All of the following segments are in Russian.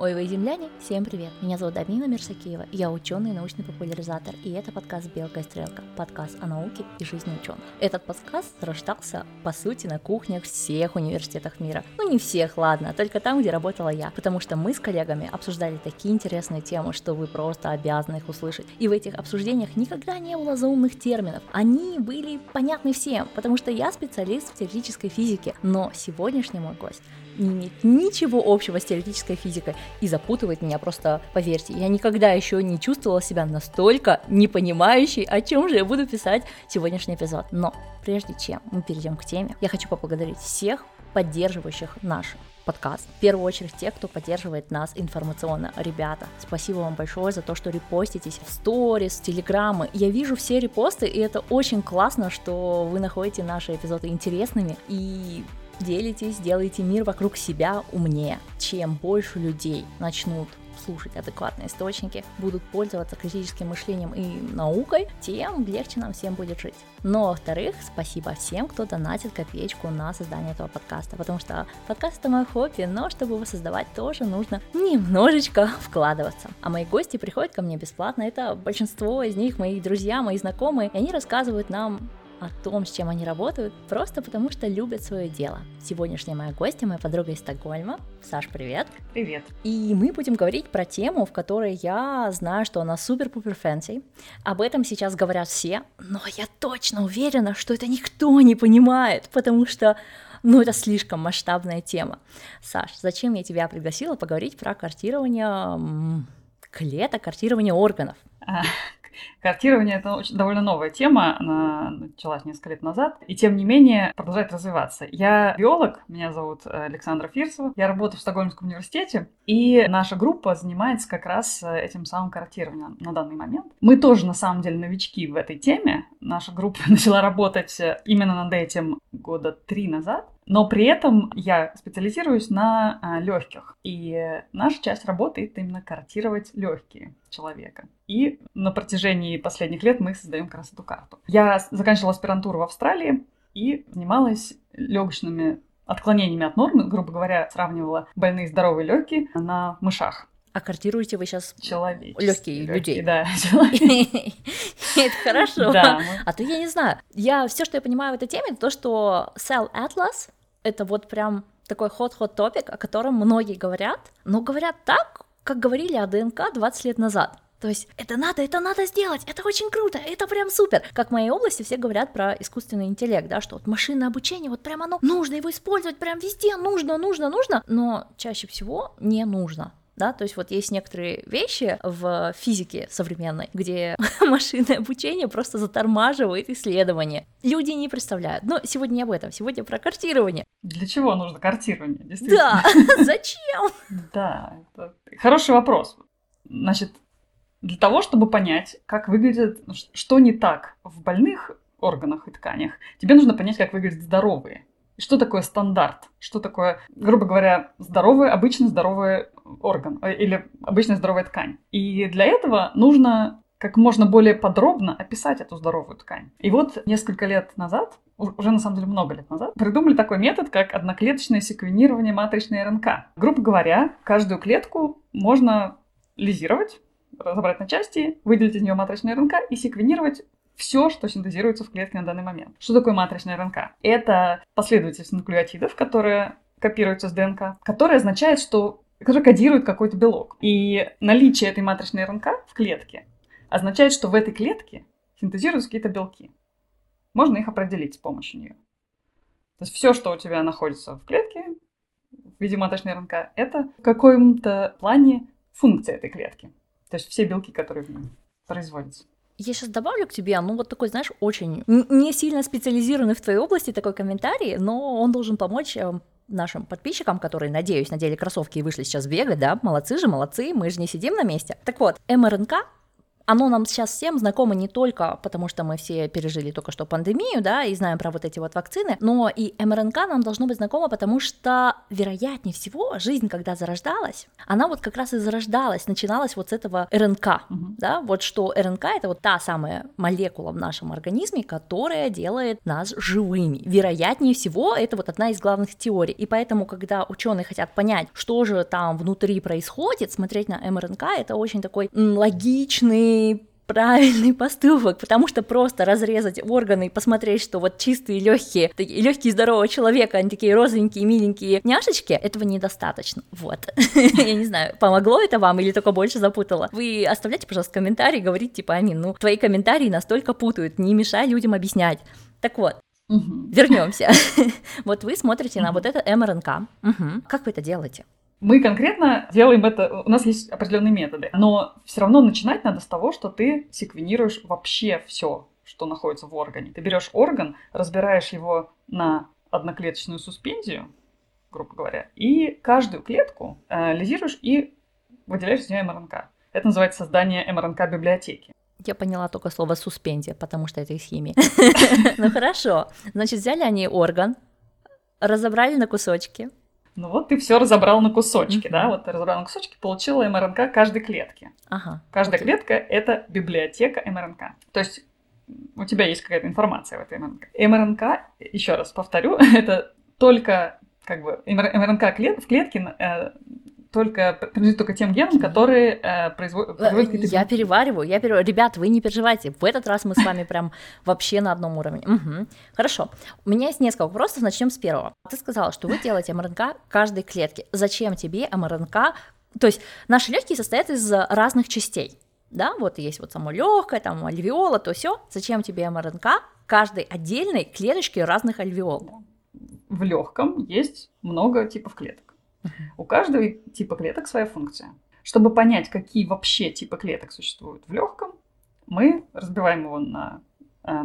Ой, вы земляне, всем привет! Меня зовут Амина Мирсакиева, я ученый и научный популяризатор, и это подкаст «Белка и стрелка», подкаст о науке и жизни ученых. Этот подкаст рождался, по сути, на кухнях всех университетов мира. Ну, не всех, ладно, только там, где работала я, потому что мы с коллегами обсуждали такие интересные темы, что вы просто обязаны их услышать. И в этих обсуждениях никогда не было заумных терминов. Они были понятны всем, потому что я специалист в теоретической физике, но сегодняшний мой гость не имеет ничего общего с теоретической физикой и запутывает меня просто, поверьте, я никогда еще не чувствовала себя настолько непонимающей, о чем же я буду писать сегодняшний эпизод. Но прежде чем мы перейдем к теме, я хочу поблагодарить всех поддерживающих наш подкаст. В первую очередь тех, кто поддерживает нас информационно. Ребята, спасибо вам большое за то, что репоститесь в сторис, телеграммы. Я вижу все репосты, и это очень классно, что вы находите наши эпизоды интересными. И делитесь, делайте мир вокруг себя умнее. Чем больше людей начнут слушать адекватные источники, будут пользоваться критическим мышлением и наукой, тем легче нам всем будет жить. Но, во-вторых, спасибо всем, кто донатит копеечку на создание этого подкаста, потому что подкаст это мое хобби, но чтобы его создавать, тоже нужно немножечко вкладываться. А мои гости приходят ко мне бесплатно, это большинство из них мои друзья, мои знакомые, и они рассказывают нам о том, с чем они работают, просто потому что любят свое дело. Сегодняшняя моя гостья, моя подруга из Стокгольма. Саш, привет. Привет. И мы будем говорить про тему, в которой я знаю, что она супер-пупер fancy. Об этом сейчас говорят все, но я точно уверена, что это никто не понимает, потому что ну, это слишком масштабная тема. Саш, зачем я тебя пригласила поговорить про картирование клеток, картирование органов? Картирование – это очень, довольно новая тема, она началась несколько лет назад, и тем не менее продолжает развиваться. Я биолог, меня зовут э, Александра Фирсова, я работаю в Стокгольмском университете, и наша группа занимается как раз э, этим самым картированием на данный момент. Мы тоже, на самом деле, новички в этой теме. Наша группа начала работать э, именно над этим года три назад, но при этом я специализируюсь на а, легких. И наша часть работы это именно картировать легкие человека. И на протяжении последних лет мы создаем как раз эту карту. Я заканчивала аспирантуру в Австралии и занималась легочными отклонениями от нормы, грубо говоря, сравнивала больные здоровые легкие на мышах. А картируете вы сейчас легкие людей? Да, Это хорошо. А то я не знаю. Я все, что я понимаю в этой теме, то, что Cell Atlas это вот прям такой ход-ход топик, о котором многие говорят, но говорят так, как говорили о ДНК 20 лет назад. То есть это надо, это надо сделать, это очень круто, это прям супер. Как в моей области все говорят про искусственный интеллект, да, что вот машинное обучение, вот прям оно нужно его использовать, прям везде нужно, нужно, нужно, но чаще всего не нужно да, то есть вот есть некоторые вещи в физике современной, где машинное обучение просто затормаживает исследования. Люди не представляют. Но сегодня не об этом, сегодня про картирование. Для чего нужно картирование, Да, зачем? Да, хороший вопрос. Значит, для того, чтобы понять, как выглядит, что не так в больных органах и тканях, тебе нужно понять, как выглядят здоровые. И что такое стандарт? Что такое, грубо говоря, здоровый, обычно здоровый орган э, или обычная здоровая ткань? И для этого нужно как можно более подробно описать эту здоровую ткань. И вот несколько лет назад, уже на самом деле много лет назад, придумали такой метод, как одноклеточное секвенирование матричной РНК. Грубо говоря, каждую клетку можно лизировать, разобрать на части, выделить из нее матричную РНК и секвенировать все, что синтезируется в клетке на данный момент. Что такое матричная РНК? Это последовательность нуклеотидов, которые копируются с ДНК, которая означает, что который кодирует какой-то белок. И наличие этой матричной РНК в клетке означает, что в этой клетке синтезируются какие-то белки. Можно их определить с помощью нее. То есть все, что у тебя находится в клетке в виде матричной РНК, это в каком-то плане функция этой клетки. То есть все белки, которые в ней производятся. Я сейчас добавлю к тебе, ну вот такой, знаешь, очень не сильно специализированный в твоей области такой комментарий, но он должен помочь эм, нашим подписчикам, которые, надеюсь, надели кроссовки и вышли сейчас бегать, да, молодцы же, молодцы, мы же не сидим на месте. Так вот, МРНК оно нам сейчас всем знакомо не только потому, что мы все пережили только что пандемию, да, и знаем про вот эти вот вакцины, но и МРНК нам должно быть знакомо, потому что, вероятнее всего, жизнь, когда зарождалась, она вот как раз и зарождалась, начиналась вот с этого РНК, угу. да, вот что РНК это вот та самая молекула в нашем организме, которая делает нас живыми. Вероятнее всего, это вот одна из главных теорий. И поэтому, когда ученые хотят понять, что же там внутри происходит, смотреть на МРНК это очень такой логичный правильный поступок, потому что просто разрезать органы и посмотреть, что вот чистые легкие, такие легкие здорового человека, они такие розовенькие, миленькие няшечки, этого недостаточно. Вот. Я не знаю, помогло это вам или только больше запутало. Вы оставляйте, пожалуйста, комментарии, говорите, типа, они, ну, твои комментарии настолько путают, не мешай людям объяснять. Так вот, Вернемся. вот вы смотрите на вот это МРНК. Как вы это делаете? Мы конкретно делаем это, у нас есть определенные методы, но все равно начинать надо с того, что ты секвенируешь вообще все, что находится в органе. Ты берешь орган, разбираешь его на одноклеточную суспензию, грубо говоря, и каждую клетку э, лизируешь и выделяешь из нее МРНК. Это называется создание МРНК-библиотеки. Я поняла только слово суспензия, потому что это из химии. Ну хорошо. Значит, взяли они орган, разобрали на кусочки, ну вот ты все разобрал на кусочки, mm-hmm. да, вот ты разобрал на кусочки, получила МРНК каждой клетки. Ага. Каждая okay. клетка это библиотека МРНК. То есть у тебя есть какая-то информация в этой МРНК. МРНК, еще раз повторю, это только как бы МРНК клет, в клетке э, только принадлежит только тем генам, которые э, производят, производят какие-то... Я перевариваю, я перевариваю. Ребят, вы не переживайте, в этот раз мы с вами прям вообще на одном уровне. Угу. Хорошо, у меня есть несколько вопросов, начнем с первого. Ты сказала, что вы делаете МРНК каждой клетки. Зачем тебе МРНК? То есть наши легкие состоят из разных частей. Да, вот есть вот само легкое, там альвеола, то все. Зачем тебе МРНК каждой отдельной клеточки разных альвеол? В легком есть много типов клеток. У каждого типа клеток своя функция. Чтобы понять, какие вообще типы клеток существуют в легком, мы разбиваем его на э,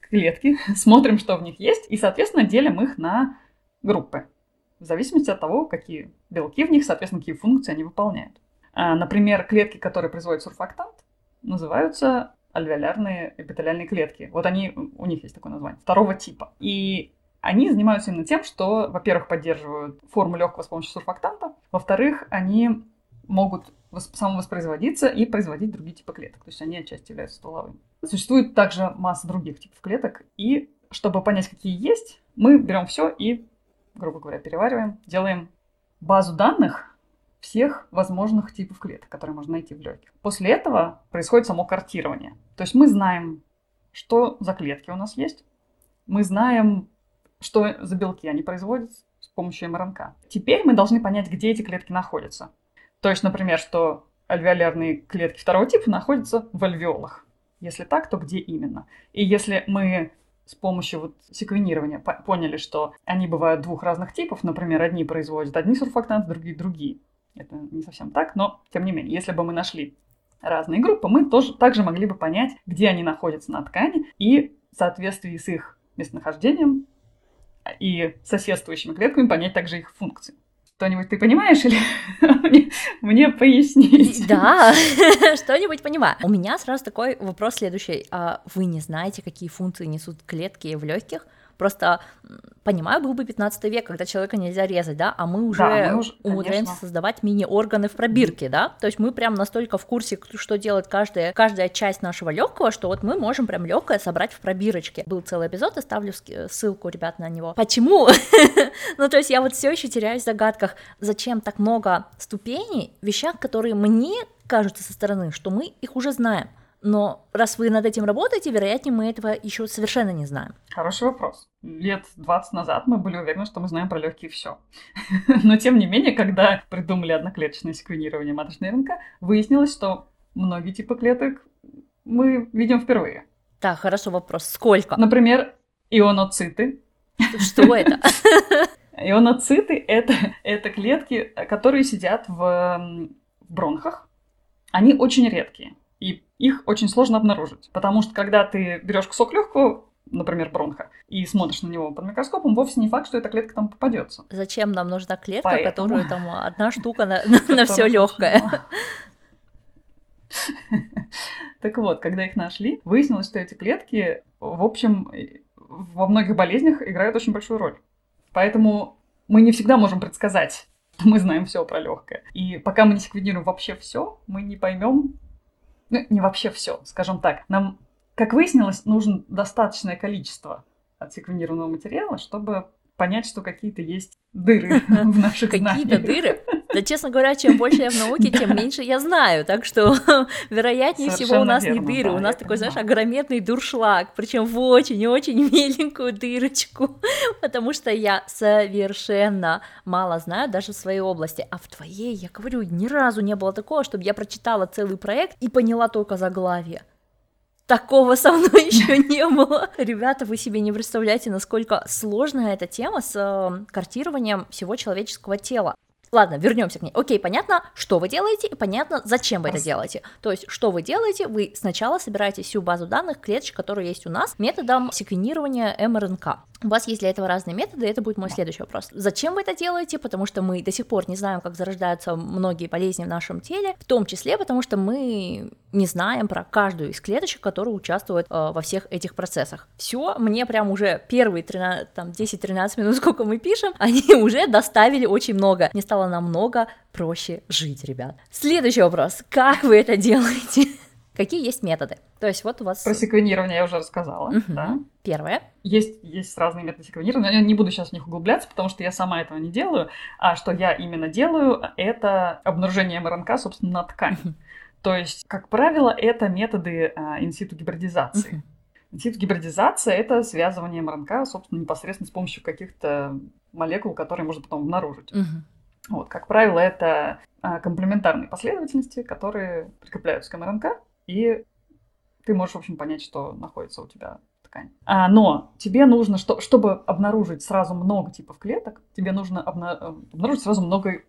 клетки, смотрим, что в них есть, и, соответственно, делим их на группы. В зависимости от того, какие белки в них, соответственно, какие функции они выполняют. А, например, клетки, которые производят сурфактант, называются альвеолярные эпителиальные клетки. Вот они, у них есть такое название, второго типа. И они занимаются именно тем, что, во-первых, поддерживают форму легкого с помощью сурфактанта, во-вторых, они могут самовоспроизводиться и производить другие типы клеток. То есть они отчасти являются стволовыми. Существует также масса других типов клеток, и чтобы понять, какие есть, мы берем все и, грубо говоря, перевариваем, делаем базу данных всех возможных типов клеток, которые можно найти в легких. После этого происходит само картирование. То есть мы знаем, что за клетки у нас есть, мы знаем, что за белки они производят с помощью МРНК. Теперь мы должны понять, где эти клетки находятся. То есть, например, что альвеолярные клетки второго типа находятся в альвеолах. Если так, то где именно? И если мы с помощью вот секвенирования поняли, что они бывают двух разных типов, например, одни производят одни сурфактанты, другие другие. Это не совсем так, но тем не менее, если бы мы нашли разные группы, мы тоже также могли бы понять, где они находятся на ткани и в соответствии с их местонахождением и соседствующими клетками понять также их функции. Что-нибудь ты понимаешь или мне, пояснить? Да, что-нибудь понимаю. У меня сразу такой вопрос следующий. А вы не знаете, какие функции несут клетки в легких? Просто, понимаю, был бы 15 век, когда человека нельзя резать, да, а мы уже, да, мы уже умудряемся конечно. создавать мини-органы в пробирке, да, то есть мы прям настолько в курсе, что делает каждая, каждая часть нашего легкого, что вот мы можем прям легкое собрать в пробирочке. Был целый эпизод, оставлю ссылку, ребят, на него. Почему? ну, то есть я вот все еще теряюсь в загадках, зачем так много ступеней, вещах, которые мне кажутся со стороны, что мы их уже знаем. Но раз вы над этим работаете, вероятнее, мы этого еще совершенно не знаем. Хороший вопрос. Лет 20 назад мы были уверены, что мы знаем про легкие все. Но тем не менее, когда придумали одноклеточное секвенирование маточной РНК, выяснилось, что многие типы клеток мы видим впервые. Так, хорошо вопрос. Сколько? Например, ионоциты. Что это? Ионоциты это, это клетки, которые сидят в бронхах. Они очень редкие. Их очень сложно обнаружить. Потому что когда ты берешь кусок легкого, например, бронха, и смотришь на него под микроскопом, вовсе не факт, что эта клетка там попадется. Зачем нам нужна клетка, Поэтому... которую там одна штука на, на все легкое? Так вот, когда их нашли, выяснилось, что эти клетки, в общем, во многих болезнях играют очень большую роль. Поэтому мы не всегда можем предсказать, мы знаем все про легкое. И пока мы не секвенируем вообще все, мы не поймем, ну, не вообще все, скажем так. Нам, как выяснилось, нужно достаточное количество отсеквенированного материала, чтобы понять, что какие-то есть дыры в наших знаниях. Какие-то дыры? Да, честно говоря, чем больше я в науке, тем меньше я знаю. Так что, вероятнее всего, у нас не дыры. у нас такой, знаешь, огрометный дуршлаг. Причем в очень-очень меленькую дырочку. Потому что я совершенно мало знаю даже в своей области. А в твоей, я говорю, ни разу не было такого, чтобы я прочитала целый проект и поняла только заглавие. Такого со мной еще не было. Ребята, вы себе не представляете, насколько сложная эта тема с э, картированием всего человеческого тела. Ладно, вернемся к ней. Окей, понятно, что вы делаете, и понятно, зачем вы это делаете. То есть, что вы делаете? Вы сначала собираете всю базу данных клеточек, которые есть у нас, методом секвенирования МРНК. У вас есть для этого разные методы, и это будет мой следующий вопрос. Зачем вы это делаете? Потому что мы до сих пор не знаем, как зарождаются многие болезни в нашем теле, в том числе потому, что мы не знаем про каждую из клеточек, которые участвуют э, во всех этих процессах. Все, мне прям уже первые 13, там, 10-13 минут, сколько мы пишем, они уже доставили очень много. Мне стало намного проще жить, ребят. Следующий вопрос. Как вы это делаете? Какие есть методы? То есть вот у вас... Про секвенирование я уже рассказала, угу. да? Первое. Есть, есть разные методы секвенирования. Я не буду сейчас в них углубляться, потому что я сама этого не делаю. А что я именно делаю, это обнаружение МРНК, собственно, на ткани. Угу. То есть, как правило, это методы а, инситу гибридизации. Угу. Инситу гибридизация — это связывание МРНК, собственно, непосредственно с помощью каких-то молекул, которые можно потом обнаружить. Угу. Вот, как правило, это а, комплементарные последовательности, которые прикрепляются к МРНК и ты можешь, в общем, понять, что находится у тебя ткань. А, но тебе нужно, что, чтобы обнаружить сразу много типов клеток, тебе нужно обна- обнаружить сразу много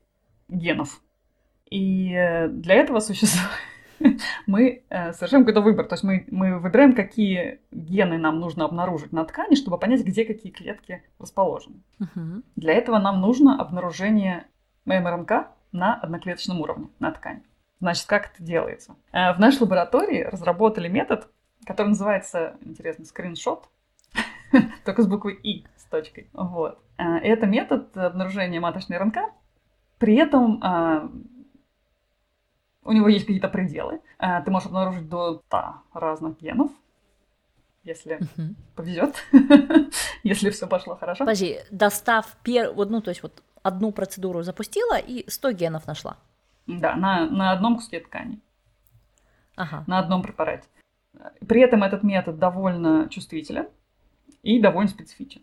генов. И э, для этого существует мы э, совершаем какой-то выбор. То есть мы, мы выбираем, какие гены нам нужно обнаружить на ткани, чтобы понять, где какие клетки расположены. Uh-huh. Для этого нам нужно обнаружение МРНК на одноклеточном уровне на ткани. Значит, как это делается? Э, в нашей лаборатории разработали метод, который называется, интересно, скриншот, только с буквой «и» с точкой. Вот. Э, это метод обнаружения маточной РНК. При этом э, у него есть какие-то пределы. Ты можешь обнаружить до 100 разных генов, если повезет, если все пошло хорошо. Подожди, достав пер... вот, ну, то есть вот одну процедуру запустила и 100 генов нашла. Да, на, на одном куске ткани. Ага. На одном препарате. При этом этот метод довольно чувствителен и довольно специфичен.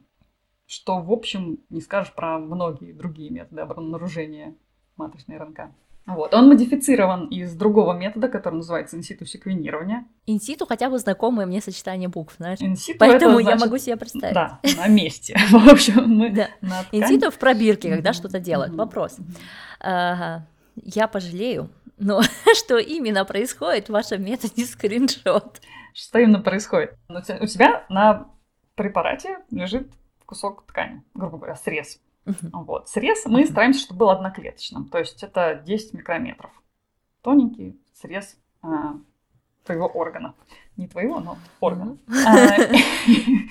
Что, в общем, не скажешь про многие другие методы обнаружения маточной РНК. Вот. Он модифицирован из другого метода, который называется инситу секвенирования. Инситу хотя бы знакомое мне сочетание букв, знаешь. Инситу Поэтому значит, я могу себе представить. Да, на месте. В общем, мы да. на Инситу в пробирке, когда что-то делают. Вопрос я пожалею, но что именно происходит в вашем методе скриншот? Что именно происходит? У тебя на препарате лежит кусок ткани, грубо говоря, срез. Вот. Срез мы стараемся, чтобы был одноклеточным, то есть это 10 микрометров. Тоненький срез а, твоего органа. Не твоего, но органа. Uh-huh.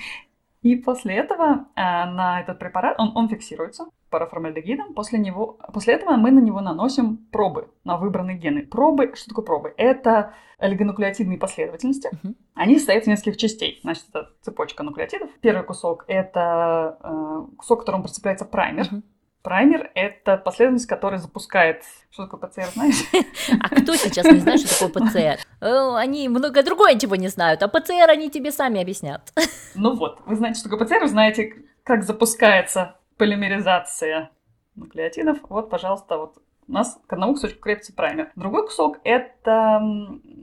И после этого э, на этот препарат, он, он фиксируется параформальдегидом, после, него, после этого мы на него наносим пробы на выбранные гены. Пробы, что такое пробы? Это олигонуклеотидные последовательности. Uh-huh. Они состоят из нескольких частей. Значит, это цепочка нуклеотидов. Первый кусок — это э, кусок, к которому прицепляется праймер. Uh-huh. Праймер — это последовательность, которая запускает... Что такое ПЦР, знаешь? А кто сейчас не знает, что такое ПЦР? Э, они много другое ничего не знают, а ПЦР они тебе сами объяснят. Ну вот, вы знаете, что такое ПЦР, вы знаете, как запускается полимеризация нуклеотидов. Вот, пожалуйста, вот у нас к одному кусочку крепится праймер. Другой кусок — это,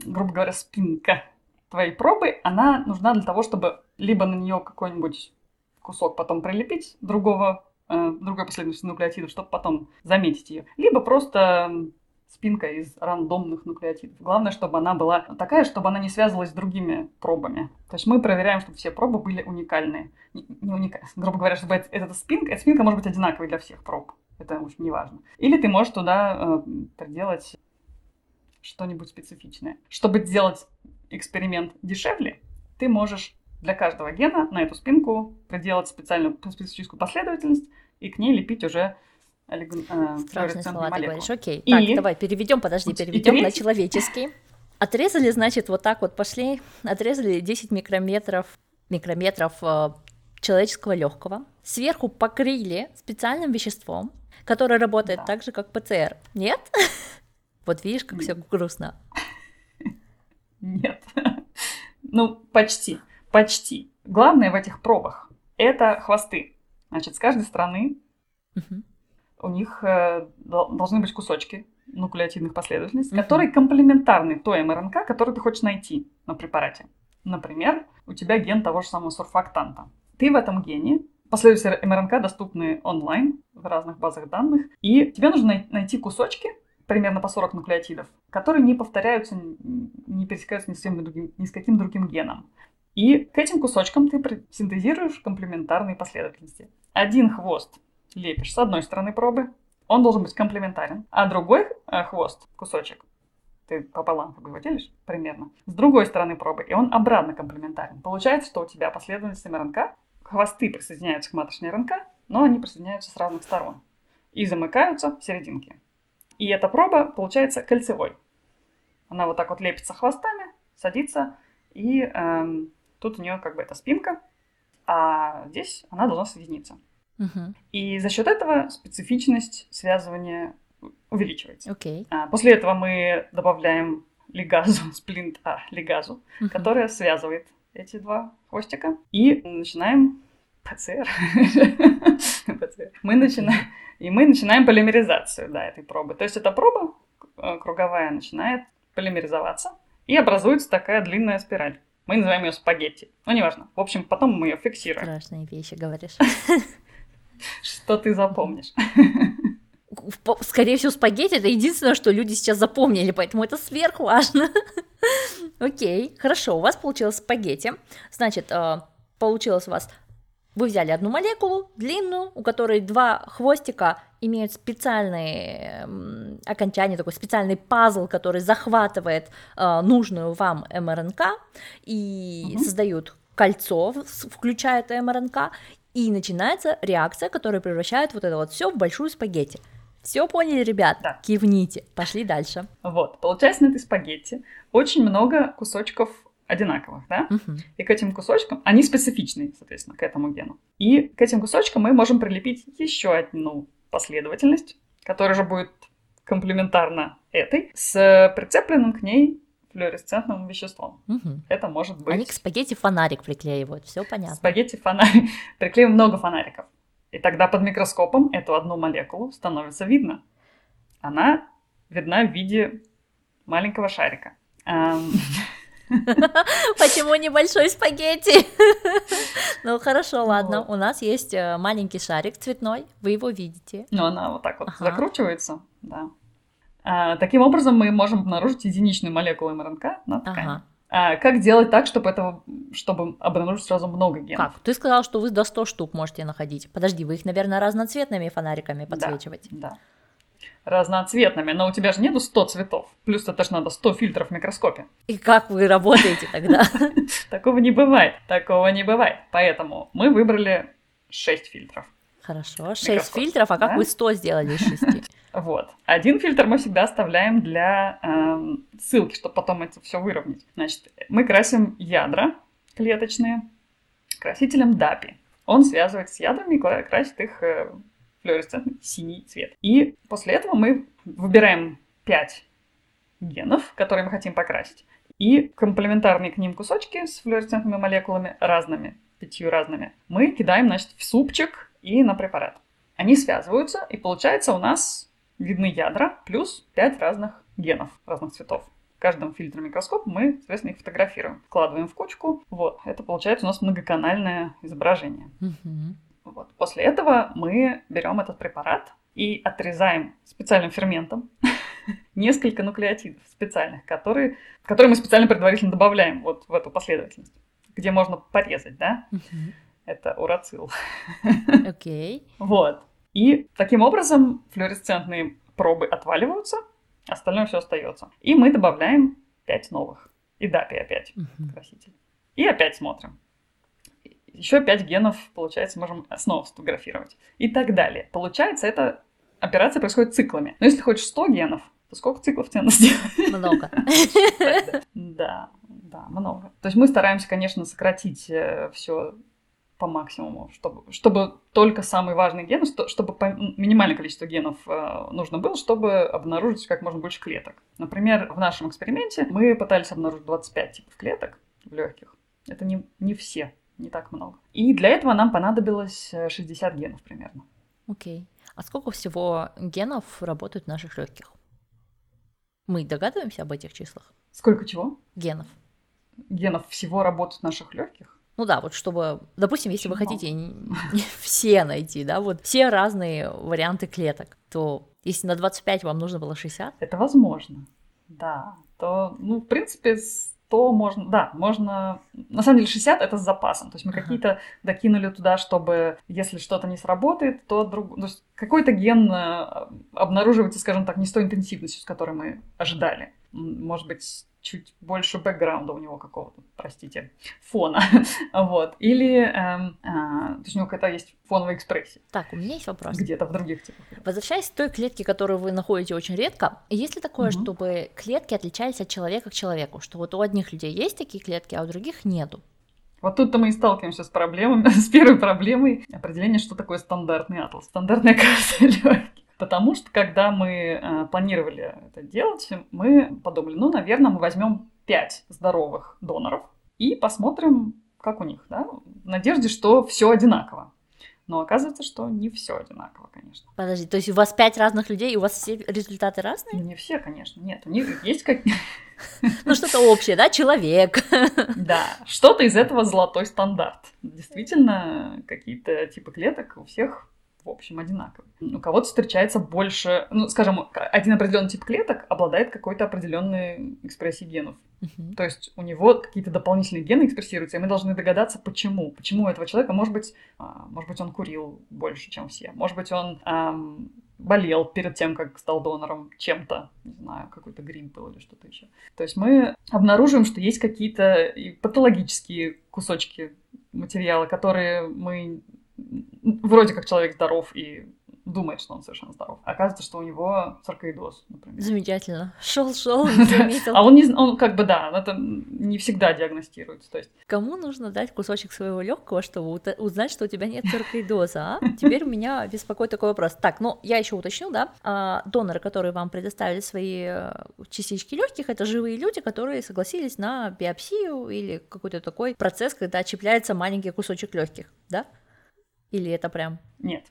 грубо говоря, спинка твоей пробы. Она нужна для того, чтобы либо на нее какой-нибудь кусок потом прилепить другого э, другой последовательности нуклеотидов, чтобы потом заметить ее. Либо просто спинка из рандомных нуклеотидов. Главное, чтобы она была такая, чтобы она не связывалась с другими пробами. То есть мы проверяем, чтобы все пробы были уникальные. Не, не уникальные. Грубо говоря, чтобы эта спинка, эта спинка может быть одинаковой для всех проб. Это очень неважно. Или ты можешь туда э, приделать что-нибудь специфичное. Чтобы сделать эксперимент дешевле, ты можешь для каждого гена на эту спинку проделать специальную специфическую последовательность и к ней лепить уже э, Страшные слова ты говоришь. Окей, и... так, давай переведем, подожди, переведем на человеческий. Отрезали, значит, вот так вот пошли, отрезали 10 микрометров, микрометров э, человеческого легкого, сверху покрыли специальным веществом, которое работает да. так же, как ПЦР. Нет? Вот видишь, как все грустно. Нет. Ну, почти. Почти. Главное в этих пробах – это хвосты. Значит, с каждой стороны у них э, должны быть кусочки нуклеотидных последовательностей, которые комплементарны той МРНК, которую ты хочешь найти на препарате. Например, у тебя ген того же самого сурфактанта. Ты в этом гене Последователи МРНК доступны онлайн в разных базах данных. И тебе нужно найти кусочки, примерно по 40 нуклеотидов, которые не повторяются, не пересекаются ни с, другим, ни с каким другим геном. И к этим кусочкам ты синтезируешь комплементарные последовательности. Один хвост лепишь с одной стороны пробы, он должен быть комплементарен, а другой э, хвост, кусочек, ты пополам как его делишь примерно, с другой стороны пробы, и он обратно комплементарен. Получается, что у тебя последовательность МРНК хвосты присоединяются к маточной РНК, но они присоединяются с разных сторон и замыкаются в серединке. И эта проба получается кольцевой. Она вот так вот лепится хвостами, садится, и эм, тут у нее как бы эта спинка, а здесь она должна соединиться. Uh-huh. И за счет этого специфичность связывания увеличивается. Okay. А, после этого мы добавляем лигазу, сплинт А, лигазу, uh-huh. которая связывает эти два хвостика. И начинаем ПЦР. Мы начинаем... И мы начинаем полимеризацию, да, этой пробы. То есть эта проба э, круговая начинает полимеризоваться, и образуется такая длинная спираль. Мы называем ее спагетти. Ну, неважно. В общем, потом мы ее фиксируем. Страшные вещи говоришь. Что ты запомнишь? Скорее всего, спагетти это единственное, что люди сейчас запомнили, поэтому это сверхважно. Окей, хорошо, у вас получилось спагетти. Значит, э, получилось у вас вы взяли одну молекулу, длинную, у которой два хвостика имеют специальные окончания, такой специальный пазл, который захватывает э, нужную вам МРНК и угу. создают кольцо, включая это МРНК, и начинается реакция, которая превращает вот это вот все в большую спагетти. Все поняли, ребят? Да. Кивните. Пошли дальше. Вот, получается на этой спагетти очень много кусочков одинаковых, да? Угу. И к этим кусочкам, они специфичны, соответственно, к этому гену. И к этим кусочкам мы можем прилепить еще одну последовательность, которая же будет комплементарна этой, с прицепленным к ней флуоресцентным веществом. Угу. Это может быть... Они к спагетти фонарик приклеивают, все понятно. Спагетти фонарик. Приклеим много фонариков. И тогда под микроскопом эту одну молекулу становится видно. Она видна в виде маленького шарика. Почему небольшой спагетти? Ну хорошо, ладно. У нас есть э, маленький шарик цветной, вы его видите. Ну, она вот так вот закручивается, да. А, таким образом мы можем обнаружить единичную молекулу МРНК на ткани. А, как делать так, чтобы этого, чтобы обнаружить сразу много генов? Как? Ты сказал, что вы до 100 штук можете находить. Подожди, вы их, наверное, разноцветными фонариками подсвечиваете? Да, да. Разноцветными, но у тебя же нету 100 цветов. Плюс это же надо 100 фильтров в микроскопе. И как вы работаете тогда? Такого не бывает, такого не бывает. Поэтому мы выбрали 6 фильтров. Хорошо, 6 фильтров, а как вы 100 сделали из 6? Вот. Один фильтр мы всегда оставляем для э, ссылки, чтобы потом это все выровнять. Значит, мы красим ядра клеточные красителем DAPI. Он связывает с ядрами и красит их э, флуоресцентный синий цвет. И после этого мы выбираем 5 генов, которые мы хотим покрасить. И комплементарные к ним кусочки с флуоресцентными молекулами разными, пятью разными, мы кидаем, значит, в супчик и на препарат. Они связываются, и получается у нас видны ядра плюс 5 разных генов разных цветов. В каждом фильтре микроскопа мы, соответственно, их фотографируем, вкладываем в кучку. Вот, это получается у нас многоканальное изображение. Mm-hmm. Вот. После этого мы берем этот препарат и отрезаем специальным ферментом несколько нуклеотидов специальных, которые, которые мы специально предварительно добавляем вот в эту последовательность, где можно порезать, да? Mm-hmm. Это урацил. Окей. Okay. Вот. И таким образом флуоресцентные пробы отваливаются, Остальное все остается. И мы добавляем 5 новых. И да, ты опять Мгм. краситель. И опять смотрим. Еще 5 генов, получается, можем снова сфотографировать. И так далее. Получается, эта операция происходит циклами. Но если хочешь 100 генов, то сколько циклов тебе надо сделать? Много. Да, да, много. То есть мы стараемся, конечно, сократить все по максимуму, чтобы, чтобы только самые важные гены, что- чтобы по- минимальное количество генов э, нужно было, чтобы обнаружить как можно больше клеток. Например, в нашем эксперименте мы пытались обнаружить 25 типов клеток в легких. Это не, не все, не так много. И для этого нам понадобилось э, 60 генов примерно. Окей. А сколько всего генов работают в наших легких? Мы догадываемся об этих числах? Сколько чего? Генов. Генов всего работают в наших легких? Ну да, вот чтобы, допустим, если вы хотите все найти, да, вот все разные варианты клеток, то если на 25 вам нужно было 60, Это возможно, да. То, ну, в принципе, 100 можно, да, можно... На самом деле 60 это с запасом. То есть мы Ага. какие-то докинули туда, чтобы, если что-то не сработает, то, друг... то есть какой-то ген э, обнаруживается, скажем так, не с той интенсивностью, с которой мы ожидали. Может быть, чуть больше бэкграунда у него какого-то, простите, фона. вот. Или, эм, а, то есть у него какая-то есть фоновая экспрессия так, у меня есть вопрос. где-то в других типах. Возвращаясь к той клетке, которую вы находите очень редко, есть ли такое, чтобы клетки отличались от человека к человеку? Что вот у одних людей есть такие клетки, а у других нету? Вот тут-то мы и сталкиваемся с проблемами, с первой проблемой определения, что такое стандартный атлас, стандартная карта легких. Потому что, когда мы э, планировали это делать, мы подумали, ну, наверное, мы возьмем 5 здоровых доноров и посмотрим, как у них, да, в надежде, что все одинаково. Но оказывается, что не все одинаково, конечно. Подожди, то есть у вас пять разных людей, и у вас все результаты разные? Не все, конечно, нет. У них есть как... Ну что-то общее, да? Человек. Да, что-то из этого золотой стандарт. Действительно, какие-то типы клеток у всех в общем одинаковые. У кого-то встречается больше, ну, скажем, один определенный тип клеток обладает какой-то определенной экспрессией генов. Мгм. То есть у него какие-то дополнительные гены экспрессируются, и мы должны догадаться, почему. Почему у этого человека, может быть, а, может быть, он курил больше, чем все. Может быть, он ам, болел перед тем, как стал донором чем-то, не знаю, какой-то грипп был или что-то еще. То есть мы обнаруживаем, что есть какие-то патологические кусочки материала, которые мы вроде как человек здоров и думает, что он совершенно здоров. Оказывается, что у него саркоидоз, например. Замечательно. Шел, шел, не заметил. А он не, он как бы да, это не всегда диагностируется. То есть Кому нужно дать кусочек своего легкого, чтобы узнать, что у тебя нет саркоидоза, а? Теперь меня беспокоит такой вопрос. Так, ну, я еще уточню, да, а, доноры, которые вам предоставили свои э, частички легких, это живые люди, которые согласились на биопсию или какой-то такой процесс, когда чипляется маленький кусочек легких, да? Или это прям... нет,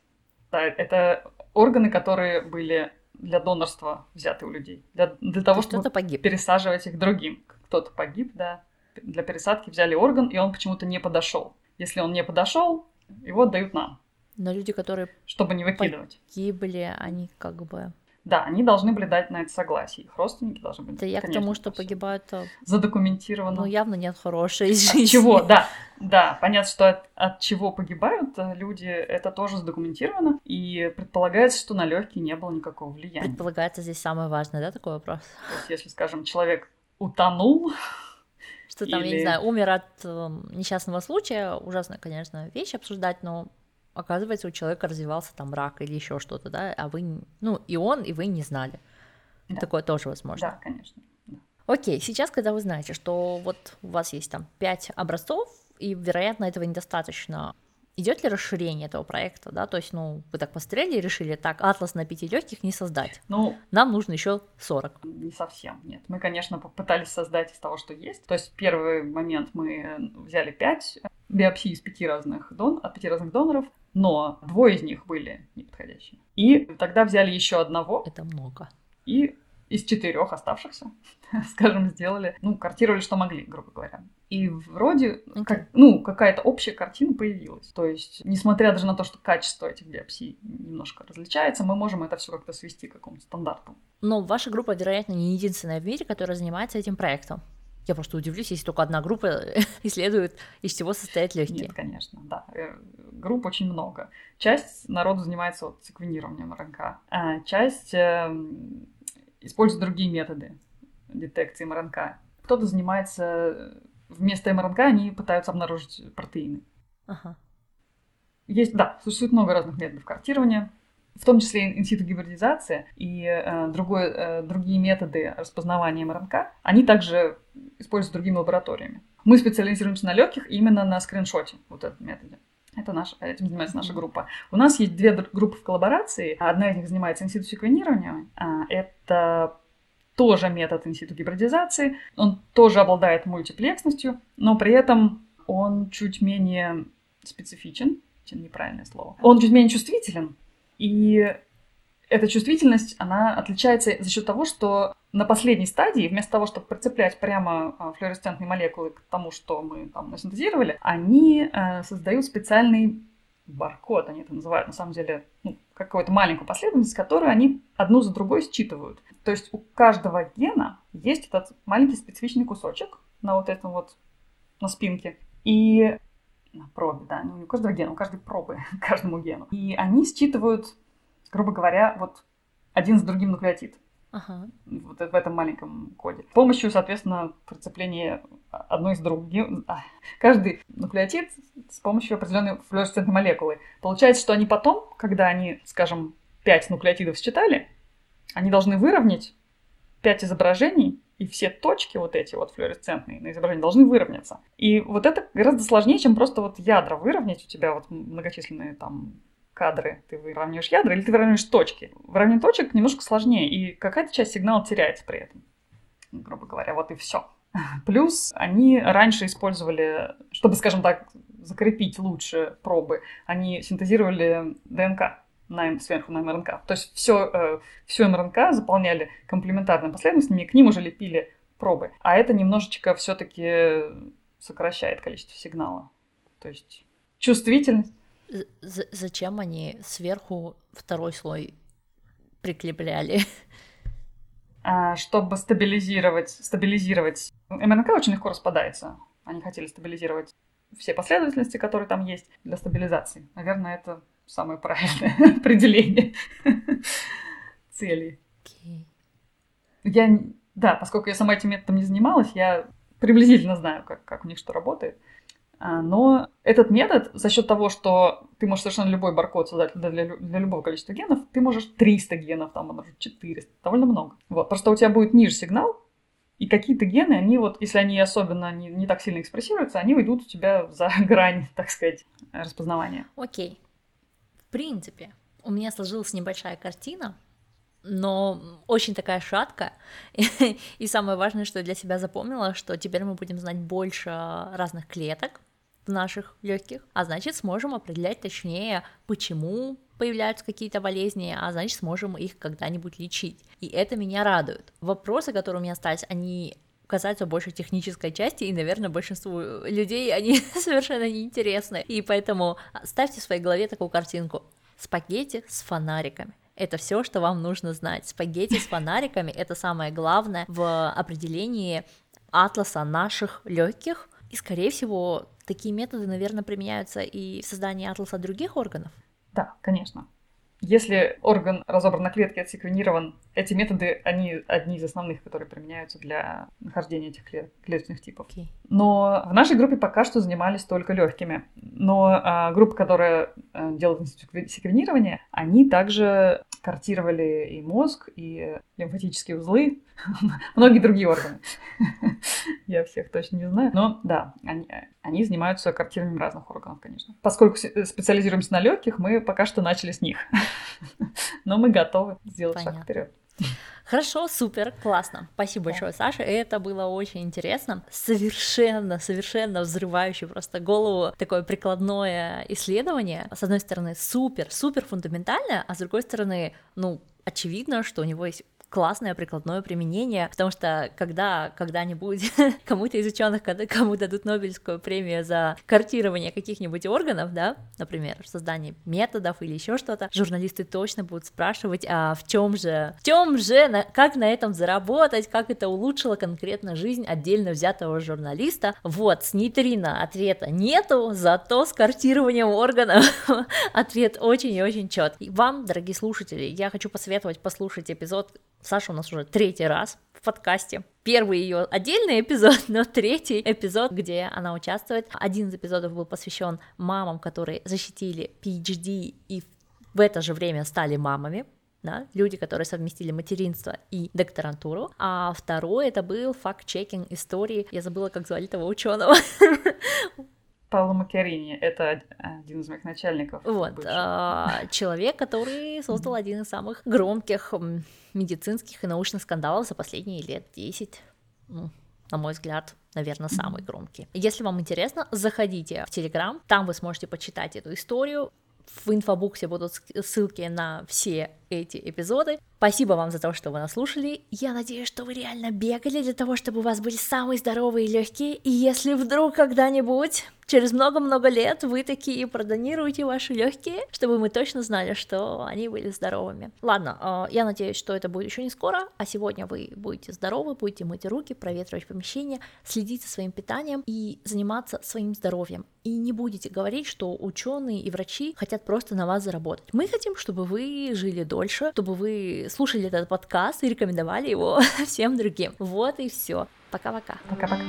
да, это органы, которые были для донорства взяты у людей, для, для того, то чтобы погиб. пересаживать их другим. Кто-то погиб, да. Для пересадки взяли орган, и он почему-то не подошел. Если он не подошел, его отдают нам, Но люди, которые чтобы не выкидывать. погибли, они как бы... Да, они должны были дать на это согласие. Их родственники должны были. Это я к тому, что погибают, э, Задокументировано. ну, явно нет хорошей От жизни. чего? Да, да, понятно, что от, от чего погибают э, люди, это тоже задокументировано, и предполагается, что на легкие не было никакого влияния. Предполагается здесь самое важное, да, такой вопрос? То есть, если, скажем, человек утонул, Что там, я не Или- знаю, умер от э, несчастного случая, ужасная, конечно, вещь обсуждать, но оказывается, у человека развивался там рак или еще что-то, да, а вы, ну, и он, и вы не знали. Да. Такое тоже возможно. да, конечно. да. Окей, сейчас, когда вы знаете, что вот у вас есть там пять образцов, и, вероятно, этого недостаточно, идет ли расширение этого проекта, да, то есть, ну, вы так посмотрели и решили, так, атлас на пяти легких не создать, Ну, нам нужно еще 40. не совсем, нет. Мы, конечно, попытались создать из того, что есть. То есть, первый момент мы взяли пять биопсий из пяти разных дон... от пяти разных доноров, но двое из них были неподходящие. И тогда взяли еще одного, Это много. и из четырех оставшихся, скажем, сделали, ну, картировали, что могли, грубо говоря. И вроде, Окей. как, ну, какая-то общая картина появилась. То есть, несмотря даже на то, что качество этих биопсий немножко различается, мы можем это все как-то свести к какому-то стандарту. Но ваша группа, вероятно, не единственная в мире, которая занимается этим проектом. Я просто удивлюсь, если только одна группа исследует, из чего состоят легкие. Нет, конечно, да. Э, Групп очень много. Часть народу занимается вот секвенированием РНК, а часть эм, используют другие методы детекции МРНК. Кто-то занимается вместо МРНК, они пытаются обнаружить протеины. Ага. Есть, да, существует много разных методов картирования, в том числе инситу гибридизация и э, другой, э, другие методы распознавания МРНК, они также используются другими лабораториями. Мы специализируемся на легких именно на скриншоте, вот этом методе. Это наш, этим занимается наша группа. У нас есть две группы в коллаборации. Одна из них занимается инситу секвенированием. А, это тоже метод инситу гибридизации. Он тоже обладает мультиплексностью, но при этом он чуть менее специфичен, чем неправильное слово. Он чуть менее чувствителен, и эта чувствительность, она отличается за счет того, что на последней стадии, вместо того, чтобы прицеплять прямо а, флуоресцентные молекулы к тому, что мы там насинтезировали, они э, создают специальный баркод, они это называют, на самом деле, ну, какую-то маленькую последовательность, которую они одну за другой считывают. То есть у каждого гена есть этот маленький специфичный кусочек на вот этом вот, на спинке. И на пробе, да, ну, не у каждого гена, у каждой пробы, каждому гену. И они считывают, грубо говоря, вот один с другим нуклеотид. Ага. Вот в этом маленьком коде. С помощью, соответственно, прицепления одной из других. А, каждый нуклеотид с помощью определенной флуоресцентной молекулы. Получается, что они потом, когда они, скажем, 5 нуклеотидов считали, они должны выровнять 5 изображений и все точки вот эти вот флуоресцентные на изображении должны выровняться. И вот это гораздо сложнее, чем просто вот ядра выровнять. У тебя вот многочисленные там кадры, ты выравниваешь ядра или ты выравниваешь точки. Выравнивание точек немножко сложнее, и какая-то часть сигнала теряется при этом. Грубо говоря, вот и все. Плюс они раньше использовали, чтобы, скажем так, закрепить лучше пробы, они синтезировали ДНК на, сверху на МРНК. То есть все, э, всю МРНК заполняли комплементарными последовательностями, и к ним уже лепили пробы. А это немножечко все-таки сокращает количество сигнала. То есть чувствительность. З зачем они сверху второй слой прикрепляли? А, чтобы стабилизировать, стабилизировать. МРНК очень легко распадается. Они хотели стабилизировать все последовательности, которые там есть для стабилизации. Наверное, это самое правильное определение цели. Okay. Я, да, поскольку я сама этим методом не занималась, я приблизительно знаю, как, как у них что работает. А, но этот метод, за счет того, что ты можешь совершенно любой баркод создать для, для, для любого количества генов, ты можешь 300 генов, там, может, 400, довольно много. Вот, просто у тебя будет ниже сигнал, и какие-то гены, они вот, если они особенно не, не так сильно экспрессируются, они уйдут у тебя за грань, так сказать, распознавания. Окей. Okay принципе, у меня сложилась небольшая картина, но очень такая шаткая. И самое важное, что я для себя запомнила, что теперь мы будем знать больше разных клеток в наших легких, а значит сможем определять точнее, почему появляются какие-то болезни, а значит сможем их когда-нибудь лечить. И это меня радует. Вопросы, которые у меня остались, они касаются больше технической части, и, наверное, большинству людей они совершенно неинтересны. И поэтому ставьте в своей голове такую картинку. Спагетти с фонариками. Это все, что вам нужно знать. Спагетти с фонариками это самое главное в определении атласа наших легких. И, скорее всего, такие методы, наверное, применяются и в создании атласа других органов. Да, конечно. Если орган разобран на клетки, отсеквенирован, эти методы, они одни из основных, которые применяются для нахождения этих клеточных типов. Okay. Но в нашей группе пока что занимались только легкими. Но а, группа, которая а, делает секвенирование, они также картировали и мозг, и лимфатические узлы, многие другие органы. Я всех точно не знаю. Но да, они, они занимаются картированием разных органов, конечно. Поскольку специализируемся на легких, мы пока что начали с них. Но мы готовы сделать Понятно. шаг вперед. Хорошо, супер, классно. Спасибо большое, Саша. Это было очень интересно. Совершенно, совершенно взрывающее просто голову такое прикладное исследование. С одной стороны, супер, супер фундаментальное, а с другой стороны, ну, очевидно, что у него есть классное прикладное применение, потому что когда когда-нибудь кому-то из ученых, кому дадут Нобелевскую премию за картирование каких-нибудь органов, да, например, создание методов или еще что-то, журналисты точно будут спрашивать, а в чем же, в чем же, на, как на этом заработать, как это улучшило конкретно жизнь отдельно взятого журналиста. Вот, с нейтрино ответа нету, зато с картированием органов ответ очень и очень чет. И вам, дорогие слушатели, я хочу посоветовать послушать эпизод Саша у нас уже третий раз в подкасте. Первый ее отдельный эпизод, но третий эпизод, где она участвует. Один из эпизодов был посвящен мамам, которые защитили PhD и в это же время стали мамами да, люди, которые совместили материнство и докторантуру, а второй это был факт-чекинг истории, я забыла, как звали того ученого. Пауло Макерини, это один из моих начальников. Вот, а, человек, который создал один из самых громких медицинских и научных скандалов за последние лет 10 ну, на мой взгляд, наверное, самый громкий. Если вам интересно, заходите в Телеграм, там вы сможете почитать эту историю. В инфобоксе будут ссылки на все эти эпизоды. Спасибо вам за то, что вы нас слушали. Я надеюсь, что вы реально бегали для того, чтобы у вас были самые здоровые и легкие. И если вдруг когда-нибудь через много-много лет вы такие продонируете ваши легкие, чтобы мы точно знали, что они были здоровыми. Ладно, а, я надеюсь, что это будет еще не скоро, а сегодня вы будете здоровы, будете мыть руки, проветривать помещение, следить за своим питанием и заниматься своим здоровьем. И не будете говорить, что ученые и врачи хотят просто на вас заработать. Мы хотим, чтобы вы жили дольше, больше, чтобы вы слушали этот подкаст и рекомендовали его всем другим. Вот и все. Пока-пока. Пока-пока.